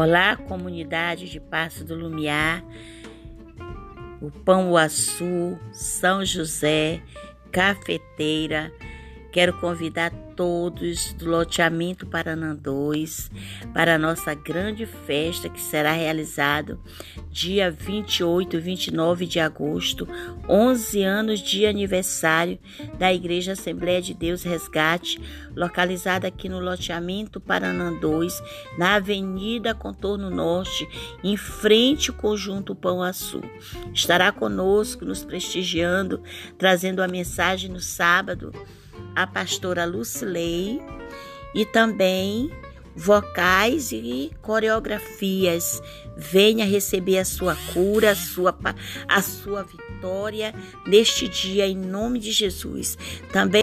Olá, comunidade de Passo do Lumiar, o Pão Uaçu, São José, Cafeteira. Quero convidar todos do loteamento Paranã 2 para a nossa grande festa que será realizada dia 28 e 29 de agosto, 11 anos de aniversário da Igreja Assembleia de Deus Resgate, localizada aqui no loteamento Paranã 2, na Avenida Contorno Norte, em frente ao conjunto Pão Açul. Estará conosco, nos prestigiando, trazendo a mensagem no sábado a pastora Lucilei e também vocais e coreografias. Venha receber a sua cura, a sua, a sua vitória neste dia, em nome de Jesus. Também.